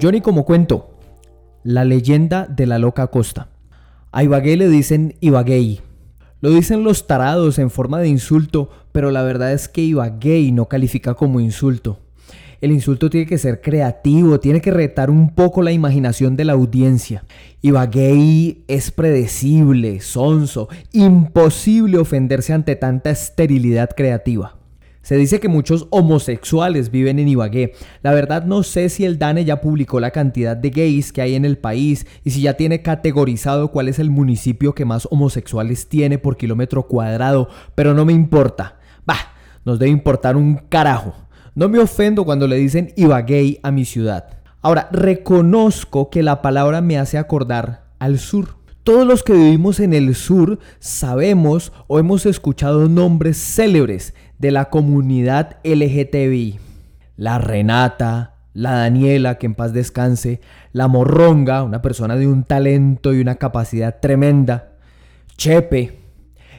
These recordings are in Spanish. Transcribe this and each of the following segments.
Johnny como cuento, la leyenda de la loca costa. A Ibagué le dicen Ibagué. Lo dicen los tarados en forma de insulto, pero la verdad es que Ibagué no califica como insulto. El insulto tiene que ser creativo, tiene que retar un poco la imaginación de la audiencia. Ibagué es predecible, sonso, imposible ofenderse ante tanta esterilidad creativa. Se dice que muchos homosexuales viven en Ibagué. La verdad no sé si el DANE ya publicó la cantidad de gays que hay en el país y si ya tiene categorizado cuál es el municipio que más homosexuales tiene por kilómetro cuadrado, pero no me importa. Bah, nos debe importar un carajo. No me ofendo cuando le dicen Ibagué a mi ciudad. Ahora, reconozco que la palabra me hace acordar al sur. Todos los que vivimos en el sur sabemos o hemos escuchado nombres célebres de la comunidad LGTBI. La Renata, la Daniela, que en paz descanse, la Morronga, una persona de un talento y una capacidad tremenda, Chepe.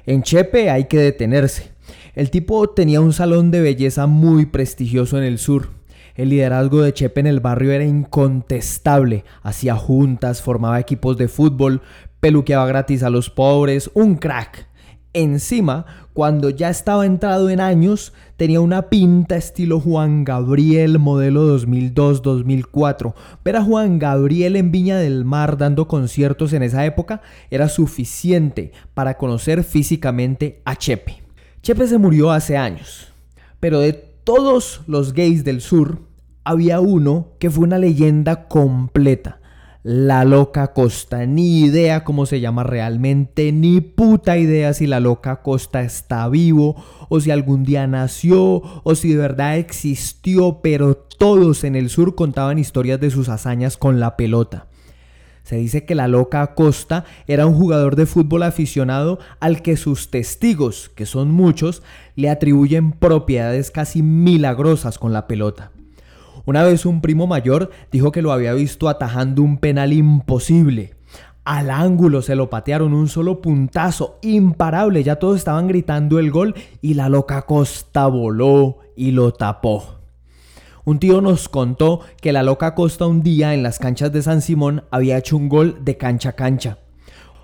En Chepe hay que detenerse. El tipo tenía un salón de belleza muy prestigioso en el sur. El liderazgo de Chepe en el barrio era incontestable. Hacía juntas, formaba equipos de fútbol, peluqueaba gratis a los pobres, un crack. Encima, cuando ya estaba entrado en años, tenía una pinta estilo Juan Gabriel modelo 2002-2004. Ver a Juan Gabriel en Viña del Mar dando conciertos en esa época era suficiente para conocer físicamente a Chepe. Chepe se murió hace años, pero de todos los gays del sur, había uno que fue una leyenda completa la loca Costa. Ni idea cómo se llama realmente, ni puta idea si la loca Costa está vivo o si algún día nació o si de verdad existió, pero todos en el sur contaban historias de sus hazañas con la pelota. Se dice que la loca Costa era un jugador de fútbol aficionado al que sus testigos, que son muchos, le atribuyen propiedades casi milagrosas con la pelota. Una vez un primo mayor dijo que lo había visto atajando un penal imposible. Al ángulo se lo patearon un solo puntazo, imparable, ya todos estaban gritando el gol y la loca Costa voló y lo tapó. Un tío nos contó que la loca Costa un día en las canchas de San Simón había hecho un gol de cancha a cancha.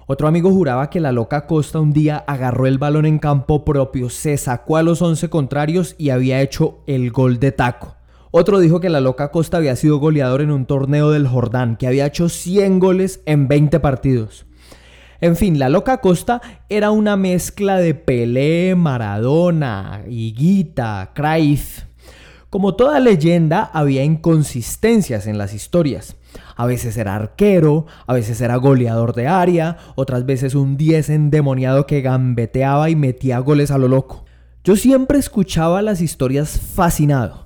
Otro amigo juraba que la loca Costa un día agarró el balón en campo propio, se sacó a los 11 contrarios y había hecho el gol de taco. Otro dijo que la loca Costa había sido goleador en un torneo del Jordán, que había hecho 100 goles en 20 partidos. En fin, la loca Costa era una mezcla de Pelé, Maradona, Higuita, Cruyff. Como toda leyenda, había inconsistencias en las historias. A veces era arquero, a veces era goleador de área, otras veces un 10 endemoniado que gambeteaba y metía goles a lo loco. Yo siempre escuchaba las historias fascinado.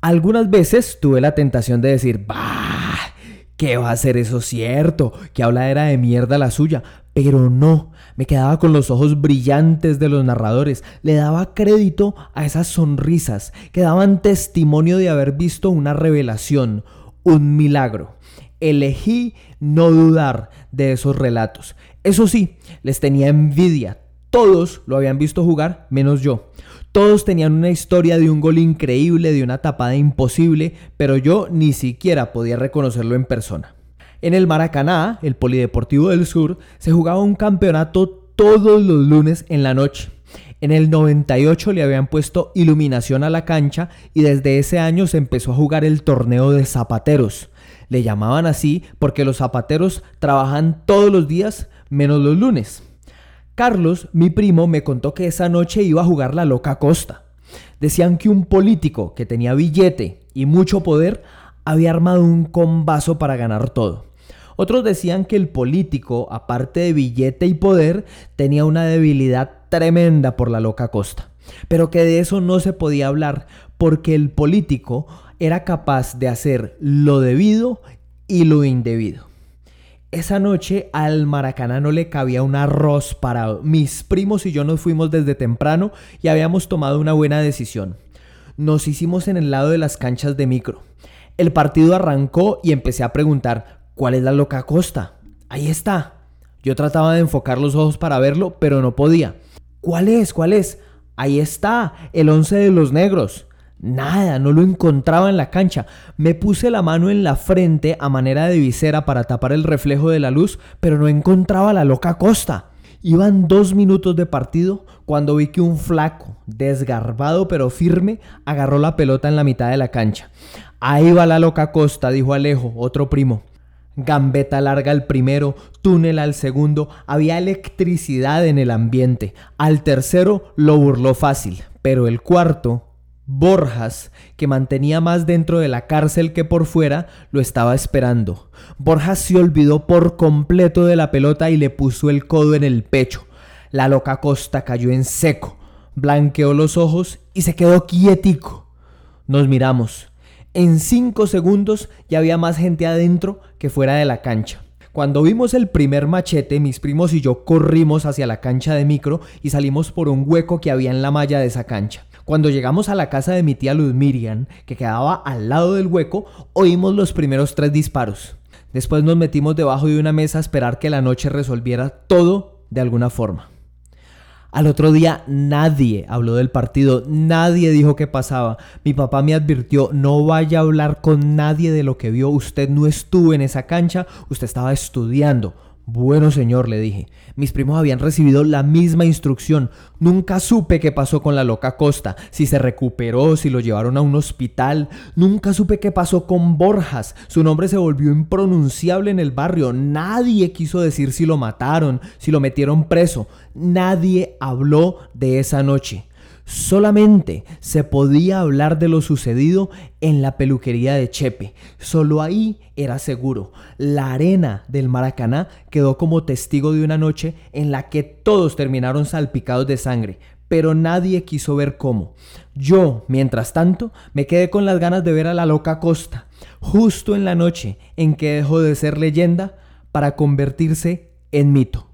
Algunas veces tuve la tentación de decir, bah, ¿qué va a ser eso cierto? Que era de mierda la suya. Pero no, me quedaba con los ojos brillantes de los narradores, le daba crédito a esas sonrisas que daban testimonio de haber visto una revelación, un milagro. Elegí no dudar de esos relatos. Eso sí, les tenía envidia. Todos lo habían visto jugar, menos yo. Todos tenían una historia de un gol increíble, de una tapada imposible, pero yo ni siquiera podía reconocerlo en persona. En el Maracaná, el Polideportivo del Sur, se jugaba un campeonato todos los lunes en la noche. En el 98 le habían puesto iluminación a la cancha y desde ese año se empezó a jugar el torneo de zapateros. Le llamaban así porque los zapateros trabajan todos los días menos los lunes. Carlos, mi primo, me contó que esa noche iba a jugar la loca costa. Decían que un político que tenía billete y mucho poder había armado un combazo para ganar todo. Otros decían que el político, aparte de billete y poder, tenía una debilidad tremenda por la loca costa. Pero que de eso no se podía hablar porque el político era capaz de hacer lo debido y lo indebido. Esa noche al Maracaná no le cabía un arroz para Mis primos y yo nos fuimos desde temprano y habíamos tomado una buena decisión. Nos hicimos en el lado de las canchas de micro. El partido arrancó y empecé a preguntar, ¿cuál es la loca costa? Ahí está. Yo trataba de enfocar los ojos para verlo, pero no podía. ¿Cuál es? ¿Cuál es? Ahí está, el once de los negros. Nada, no lo encontraba en la cancha. Me puse la mano en la frente a manera de visera para tapar el reflejo de la luz, pero no encontraba la loca Costa. Iban dos minutos de partido cuando vi que un flaco, desgarbado pero firme, agarró la pelota en la mitad de la cancha. Ahí va la loca Costa, dijo Alejo, otro primo. Gambeta larga al primero, túnel al segundo, había electricidad en el ambiente. Al tercero lo burló fácil, pero el cuarto Borjas, que mantenía más dentro de la cárcel que por fuera, lo estaba esperando. Borjas se olvidó por completo de la pelota y le puso el codo en el pecho. La loca Costa cayó en seco, blanqueó los ojos y se quedó quietico. Nos miramos. En cinco segundos ya había más gente adentro que fuera de la cancha. Cuando vimos el primer machete, mis primos y yo corrimos hacia la cancha de micro y salimos por un hueco que había en la malla de esa cancha. Cuando llegamos a la casa de mi tía Luz que quedaba al lado del hueco, oímos los primeros tres disparos. Después nos metimos debajo de una mesa a esperar que la noche resolviera todo de alguna forma. Al otro día nadie habló del partido, nadie dijo qué pasaba. Mi papá me advirtió, no vaya a hablar con nadie de lo que vio, usted no estuvo en esa cancha, usted estaba estudiando. Bueno, señor, le dije, mis primos habían recibido la misma instrucción. Nunca supe qué pasó con la loca Costa, si se recuperó, si lo llevaron a un hospital. Nunca supe qué pasó con Borjas. Su nombre se volvió impronunciable en el barrio. Nadie quiso decir si lo mataron, si lo metieron preso. Nadie habló de esa noche. Solamente se podía hablar de lo sucedido en la peluquería de Chepe. Solo ahí era seguro. La arena del Maracaná quedó como testigo de una noche en la que todos terminaron salpicados de sangre, pero nadie quiso ver cómo. Yo, mientras tanto, me quedé con las ganas de ver a la loca Costa, justo en la noche en que dejó de ser leyenda para convertirse en mito.